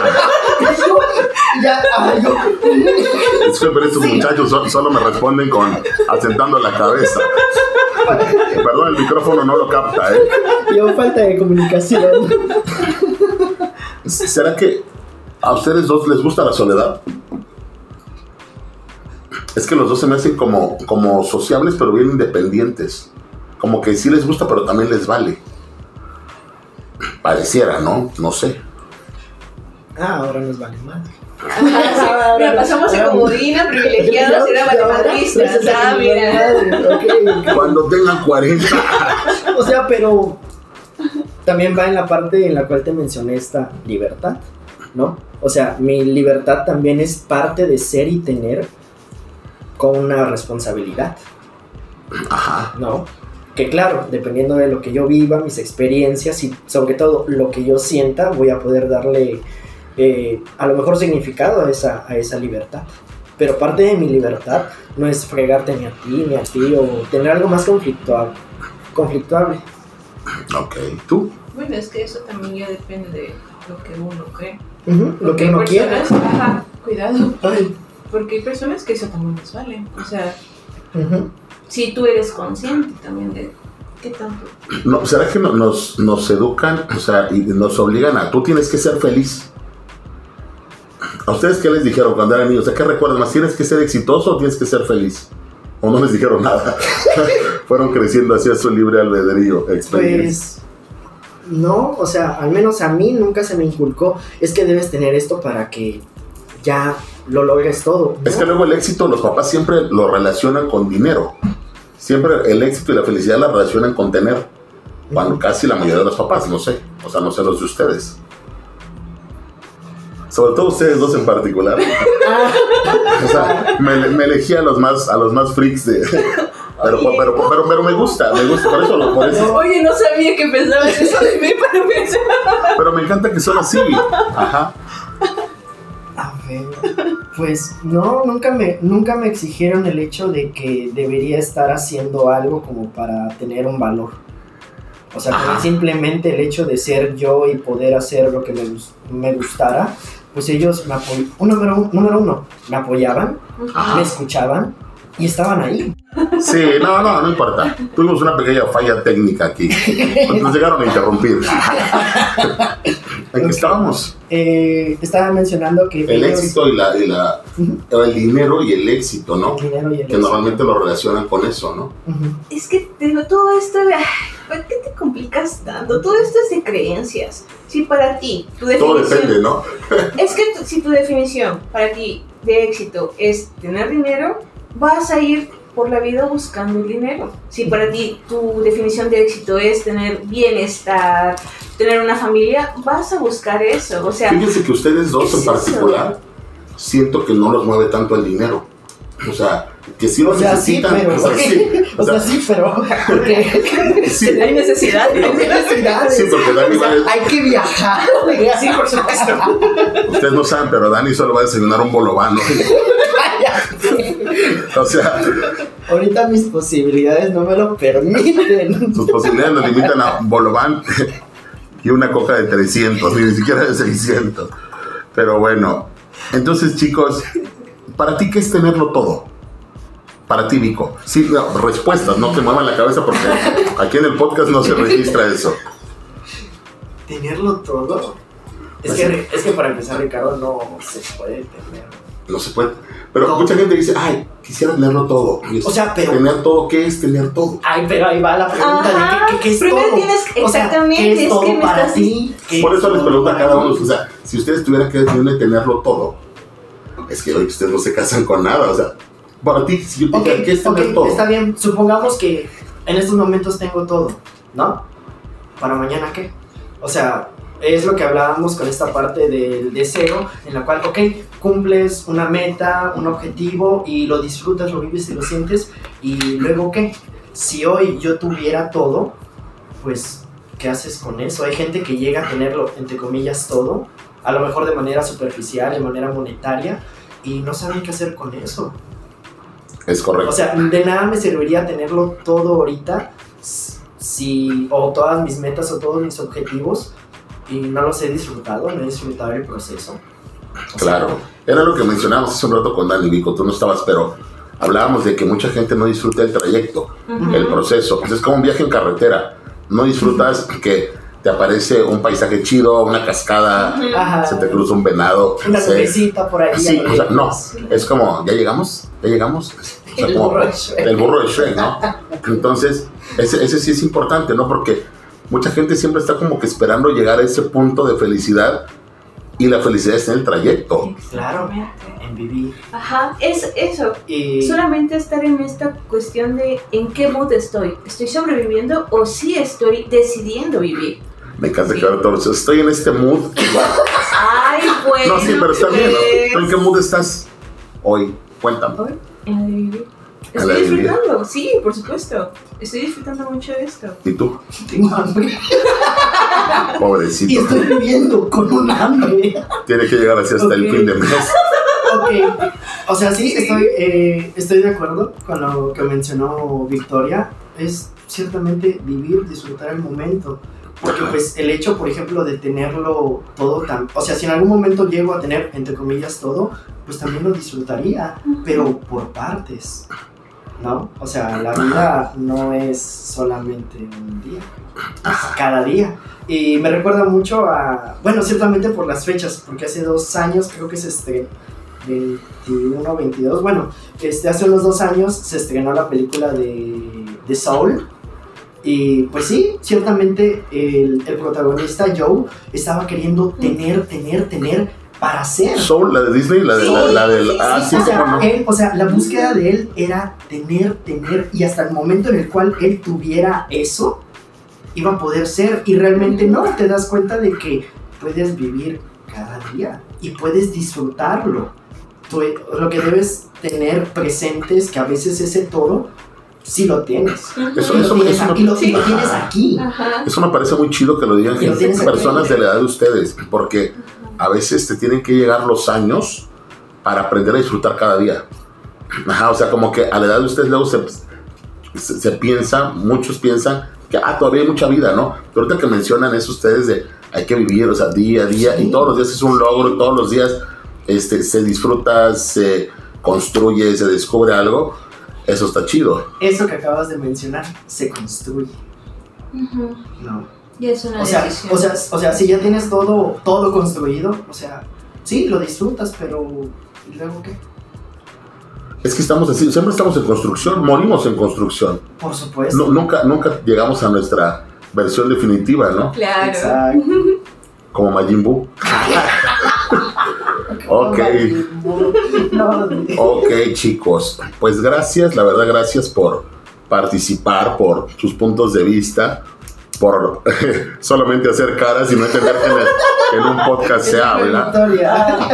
ya, yo- Es que pero estos muchachos so- solo me responden con asentando la cabeza. Perdón, el micrófono no lo capta, ¿eh? yo falta de comunicación. ¿Será que a ustedes dos les gusta la soledad? Es que los dos se me hacen como, como sociables, pero bien independientes. Como que sí les gusta, pero también les vale. Pareciera, ¿no? No sé. Ah, ahora nos vale sí. Mira, pasamos a comodina, privilegiados, era matematristas. Ah, mira. Cuando tengan 40. O sea, pero también va en la parte en la cual te mencioné esta libertad, ¿no? O sea, mi libertad también es parte de ser y tener con una responsabilidad, Ajá. ¿no? Que claro, dependiendo de lo que yo viva, mis experiencias y sobre todo lo que yo sienta, voy a poder darle eh, a lo mejor significado a esa, a esa libertad. Pero parte de mi libertad no es fregarte ni a ti, ni a ti, o tener algo más conflictual, conflictuable. Ok. ¿Tú? Bueno, es que eso también ya depende de lo que uno cree. Lo que uno quiere. Ajá, cuidado. Ay, Porque hay personas que eso también les vale. O sea, si tú eres consciente también de qué tanto. No, ¿Será que no- nos, nos educan, o sea, y nos obligan a, tú tienes que ser feliz? ¿A ustedes qué les dijeron cuando eran niños? Sea, ¿qué recuerdan más? ¿Tienes que ser exitoso o tienes que ser feliz? ¿O no les dijeron nada? Fueron creciendo hacia su libre albedrío. Pues no, o sea, al menos a mí nunca se me inculcó, es que debes tener esto para que ya lo logres todo. Es que luego el éxito, los papás siempre lo relacionan con dinero. Siempre el éxito y la felicidad la relacionan con tener. Cuando casi la mayoría de los papás, no sé. O sea, no sé los de ustedes. Sobre todo ustedes dos en particular. Ah, O sea, me, me elegí a los más, a los más freaks de. Pero, pero, pero, pero, me gusta, me gusta, por eso, lo- por eso. Oye, no sabía que pensabas eso de mí para pensar. Pero me encanta que son así. Ajá. a ver, pues no, nunca me, nunca me exigieron el hecho de que debería estar haciendo algo como para tener un valor. O sea, simplemente el hecho de ser yo y poder hacer lo que me, me gustara, pues ellos me apoyaban. Número, un- número uno, me apoyaban, Ajá. me escuchaban y estaban ahí. Sí, no, no, no importa. Tuvimos una pequeña falla técnica aquí. Nos llegaron a interrumpir. ¿En qué estábamos? Eh, estaba mencionando que El ellos- éxito y la, y la- el dinero y el éxito, ¿no? el dinero y el Que éxito. normalmente lo relacionan con eso, ¿no? Es que todo esto, ay, ¿por qué te complicas tanto? Todo esto es de creencias. Si para ti, tu Todo definición. depende, ¿no? Es que tu- si tu definición para ti de éxito es tener dinero, vas a ir por la vida buscando el dinero. Si para ti tu definición de éxito es tener bienestar, tener una familia, vas a buscar eso. O sea, Fíjense que ustedes dos ¿qué en eso? particular, siento que no los mueve tanto el dinero. O sea, que sí lo O sea, sí, necesitan. pero. o sea, sí, o sea, sí, pero. Porque. sí, hay necesidad. Hay necesidades. sí, porque Dani va a- Hay que viajar. Sí, por supuesto. ustedes no saben, pero Dani solo va a desayunar un bolobano. O sea, Ahorita mis posibilidades no me lo permiten. sus posibilidades nos limitan a bolobán y una coca de 300, ni siquiera de 600. Pero bueno, entonces chicos, ¿para ti qué es tenerlo todo? Para ti, Vico. Sí, no, respuestas, no te muevan la cabeza porque aquí en el podcast no se registra eso. Tenerlo todo. Es que, es que para empezar, Ricardo, no se puede tener. No se puede. Pero mucha gente dice, ay, quisiera tenerlo todo. Y es, O sea, pero- Tener todo, ¿qué es tener todo? Ay, pero ahí va la pregunta Ajá, de qué, qué- qué es primero todo. tienes- O sea, exactamente, ¿qué es que me para estás- ti? ¿Qué Por es eso les pregunto a cada uno, o sea, si ustedes tuvieran que definir tenerlo todo, es que hoy ustedes no se casan con nada, o sea, para ti, si yo te Ok, dijera, ¿qué es tener todo? está bien. Supongamos que en estos momentos tengo todo, ¿no? ¿Para mañana qué? O sea, es lo que hablábamos con esta parte del deseo, en la cual, ok, cumples una meta, un objetivo y lo disfrutas, lo vives y lo sientes. Y luego, ¿qué? Si hoy yo tuviera todo, pues, ¿qué haces con eso? Hay gente que llega a tenerlo, entre comillas, todo, a lo mejor de manera superficial, de manera monetaria, y no saben qué hacer con eso. Es correcto. O sea, de nada me serviría tenerlo todo ahorita si o todas mis metas o todos mis objetivos y no los he disfrutado, no he disfrutado el proceso. O sea, Claro. Era lo que mencionábamos hace un rato con Dani Vico, tú no estabas, pero hablábamos de que mucha gente no disfruta el trayecto, Ujú. el proceso. Es como un viaje en carretera. No disfrutas que te aparece un paisaje chido, una cascada. Ajá, se te cruza un venado. una nubecita por ahí. Sí, o sea, no, es como, ¿ya llegamos? ¿Ya llegamos? O sea, El como- burro de Shrek. el burro de Shrek, ¿no? Entonces, ese, ese sí es importante, ¿no? Porque mucha gente siempre está como que esperando llegar a ese punto de felicidad y la felicidad está en el trayecto. Claro. En vivir. Ajá, es eso. Y Solamente estar en esta cuestión de en qué mood estoy. ¿Estoy sobreviviendo o sí estoy decidiendo vivir? Me encanta que ahora todos, estoy en este mood. Ay, bueno. No, sí, pero está bien, ¿no? pues, ¿Tú ¿En qué mood estás hoy? Cuéntame. Hoy, en de vivir. Estoy disfrutando, sí, por supuesto. Estoy disfrutando mucho de esto. ¿Y tú? tengo hambre. Y Pobrecito. estoy viviendo con un hambre. Tiene que llegar así hasta el Ok. fin de mes. Ok. O sea, sí, estoy, eh, estoy de acuerdo con lo que mencionó Victoria. Es ciertamente vivir, disfrutar el momento. Porque pues el hecho, por ejemplo, de tenerlo todo tan... O sea, si en algún momento llego a tener, entre comillas, todo, pues también lo disfrutaría, pero por partes. ¿No? O sea, la vida no es solamente un día, es cada día. Y me recuerda mucho a, bueno, ciertamente por las fechas, porque hace dos años creo que se estrenó, 21, 22, bueno, este, hace unos dos años se estrenó la película de, de Soul. Y pues sí, ciertamente el, el protagonista Joe estaba queriendo tener, tener, tener para ser. Soul, la de Disney, la de la, la del. Ah, sí, o, sea, no. él- o sea, la búsqueda de él era tener, tener, y hasta el momento en el cual él tuviera eso, iba a poder ser. Y realmente no, te das cuenta de que puedes vivir cada día y puedes disfrutarlo. Tú- lo que debes tener presente es que a veces ese todo sí lo tienes. Eso- Y lo eso- tienes eso aquí, me- lo- y lo tienes aquí. Ajá. Eso me parece muy chido que lo digan tienes aquí. personas de la edad de ustedes, porque a veces te tienen que llegar los años para aprender a disfrutar cada día. Ajá, o sea, como que a la edad de ustedes luego se, se, se piensa, muchos piensan que ah, todavía hay mucha vida, ¿no? Pero ahorita que mencionan eso ustedes de hay que vivir, o sea, día a día, y Sí. todos los días es un logro, y todos los días este, se disfruta, se construye, se descubre algo, eso está chido. Eso que acabas de mencionar se construye. Ujú. No. Y es una O sea, decisión. o sea, o sea, si ya tienes todo, todo construido, o sea, sí, lo disfrutas, pero ¿y luego qué? Es que estamos así, siempre estamos en construcción, morimos en construcción. Por supuesto. No, nunca, nunca llegamos a nuestra versión definitiva, ¿no? Claro. Exacto. Como Majin Buu. Ok. Ok, chicos. Pues gracias, la verdad, gracias por participar, por sus puntos de vista, por solamente hacer caras y no entender que en, el- que en un podcast se habla.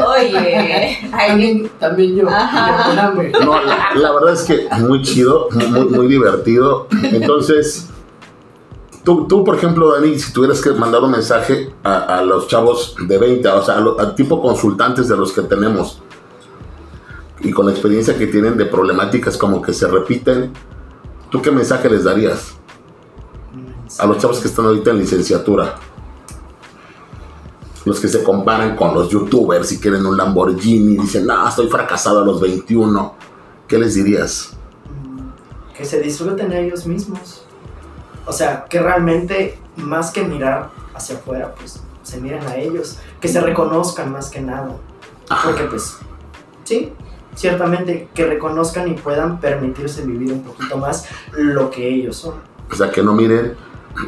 Oye, También, también yo. Ajá. No, la, la verdad es que muy chido, muy, muy divertido. Entonces, tú, tú, por ejemplo, Dani, si tuvieras que mandar un mensaje a, a los chavos de 20, o sea, a, lo- a tipo consultantes de los que tenemos, y con la experiencia que tienen de problemáticas como que se repiten, ¿tú qué mensaje les darías a los chavos que están ahorita en licenciatura? los que se comparan con los youtubers y quieren un Lamborghini, dicen, no, estoy fracasado a los 21. ¿Qué les dirías? Que se disfruten ellos mismos. O sea, que realmente, más que mirar hacia afuera, pues se miren a ellos. Que se reconozcan más que nada. Porque pues, sí, ciertamente que reconozcan y puedan permitirse vivir un poquito más lo que ellos son. O sea, que no miren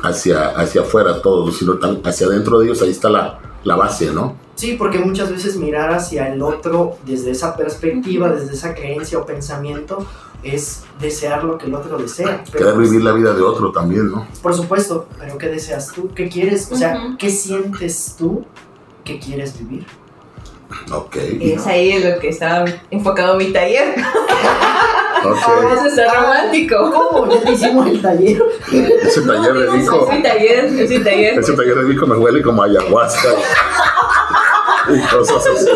hacia, hacia afuera todos, sino tan- hacia adentro de ellos, ahí está la, la base, ¿no? Sí, porque muchas veces mirar hacia el otro desde esa perspectiva, desde esa creencia o pensamiento, es desear lo que el otro desea. Pero, Querer pues, vivir la vida de otro también, ¿no? Por supuesto, pero ¿qué deseas tú? ¿Qué quieres? O sea. ¿qué sientes tú que quieres vivir? Ok. Es ahí en lo que estaba enfocado mi taller. ok. Vamos a ser romántico. ¿Cómo? Ya te hicimos el taller. Ese taller de Vico, Es mi taller, es mi taller. ese taller de Vico me huele como ayahuasca. y cosas así.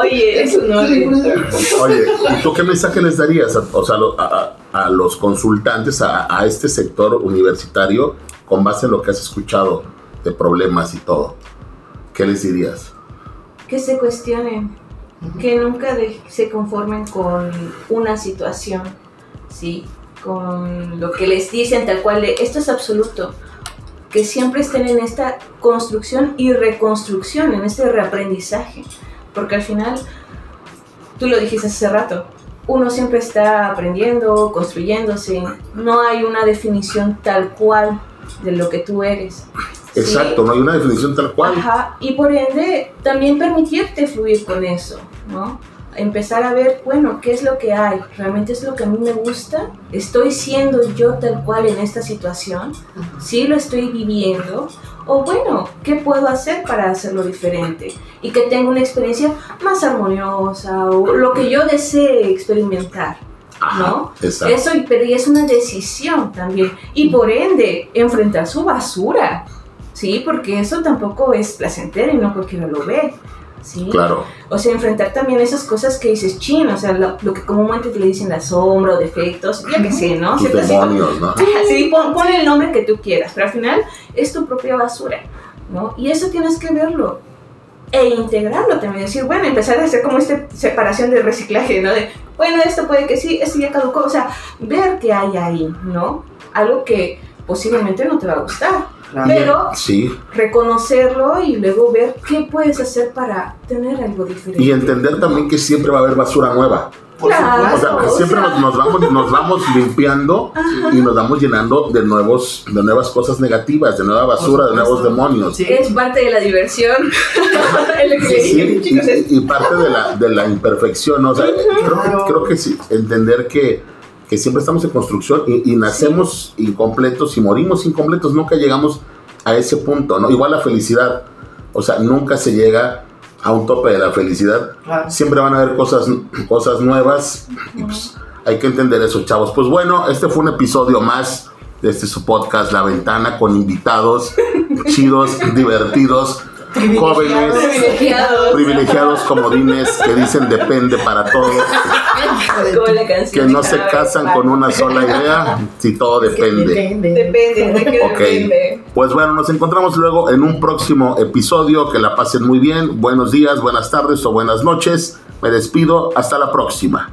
Oye, eso no. Oye, ¿y tú qué mensaje les darías a, o sea, a, a- a los consultantes, a, a este sector universitario, con base en lo que has escuchado de problemas y todo? ¿Qué les dirías? Que se cuestionen, que nunca de- se conformen con una situación, ¿sí? Con lo que les dicen tal cual, de, esto es absoluto. Que siempre estén en esta construcción y reconstrucción, en este reaprendizaje. Porque al final, tú lo dijiste hace rato, uno siempre está aprendiendo, construyéndose. No hay una definición tal cual de lo que tú eres. ¿sí? Exacto, no hay una definición tal cual. Ajá, y por ende también permitirte fluir con eso, ¿no? Empezar a ver, bueno, ¿qué es lo que hay? ¿Realmente es lo que a mí me gusta? ¿Estoy siendo yo tal cual en esta situación? ¿Sí lo estoy viviendo? O bueno, ¿qué puedo hacer para hacerlo diferente? Y que tenga una experiencia más armoniosa o lo que yo desee experimentar, ¿no? Exacto. Eso, pero y es una decisión también. Y por ende, enfrentar su basura. Sí, porque eso tampoco es placentero y no cualquiera lo ve. Sí. Claro. O sea, enfrentar también esas cosas que dices, chin, o sea, lo, lo que comúnmente te le dicen la sombra o defectos, ya que sé, ¿no? Tus demonios, ¿no? Sí, pon, pon el nombre que tú quieras, pero al final es tu propia basura, ¿no? Y eso tienes que verlo e integrarlo también, decir, bueno, empezar a hacer como esta separación de reciclaje, ¿no? De, bueno, esto puede que sí, esto ya caducó, o sea, ver qué hay ahí, ¿no? Algo que posiblemente no te va a gustar. Pero Sí. reconocerlo y luego ver qué puedes hacer para tener algo diferente. Y entender también que siempre va a haber basura nueva. Claro. O sea, que o siempre sea- nos, nos vamos, nos vamos limpiando y nos vamos llenando de nuevos, de nuevas cosas negativas, de nueva basura, de nuevos demonios. Sí. Es parte de la diversión. Sí, y, y parte de la, de la imperfección, ¿no? O sea, creo, creo que sí, entender que, que siempre estamos en construcción y, y nacemos incompletos y morimos incompletos, nunca llegamos a ese punto, ¿no? Igual la felicidad, o sea, nunca se llega a un tope de la felicidad, Claro. siempre van a haber cosas, cosas nuevas y pues hay que entender eso, chavos. Pues bueno, este fue un episodio más de este su podcast La Ventana con invitados chidos, divertidos, jóvenes, privilegiados. privilegiados comodines que dicen depende para todo, Como la canción que no se casan con una sola idea, si todo depende. Depende. Depende, de qué Ok, depende. pues bueno, nos encontramos luego en un próximo episodio. Que la pasen muy bien. Buenos días, buenas tardes o buenas noches. Me despido. Hasta la próxima.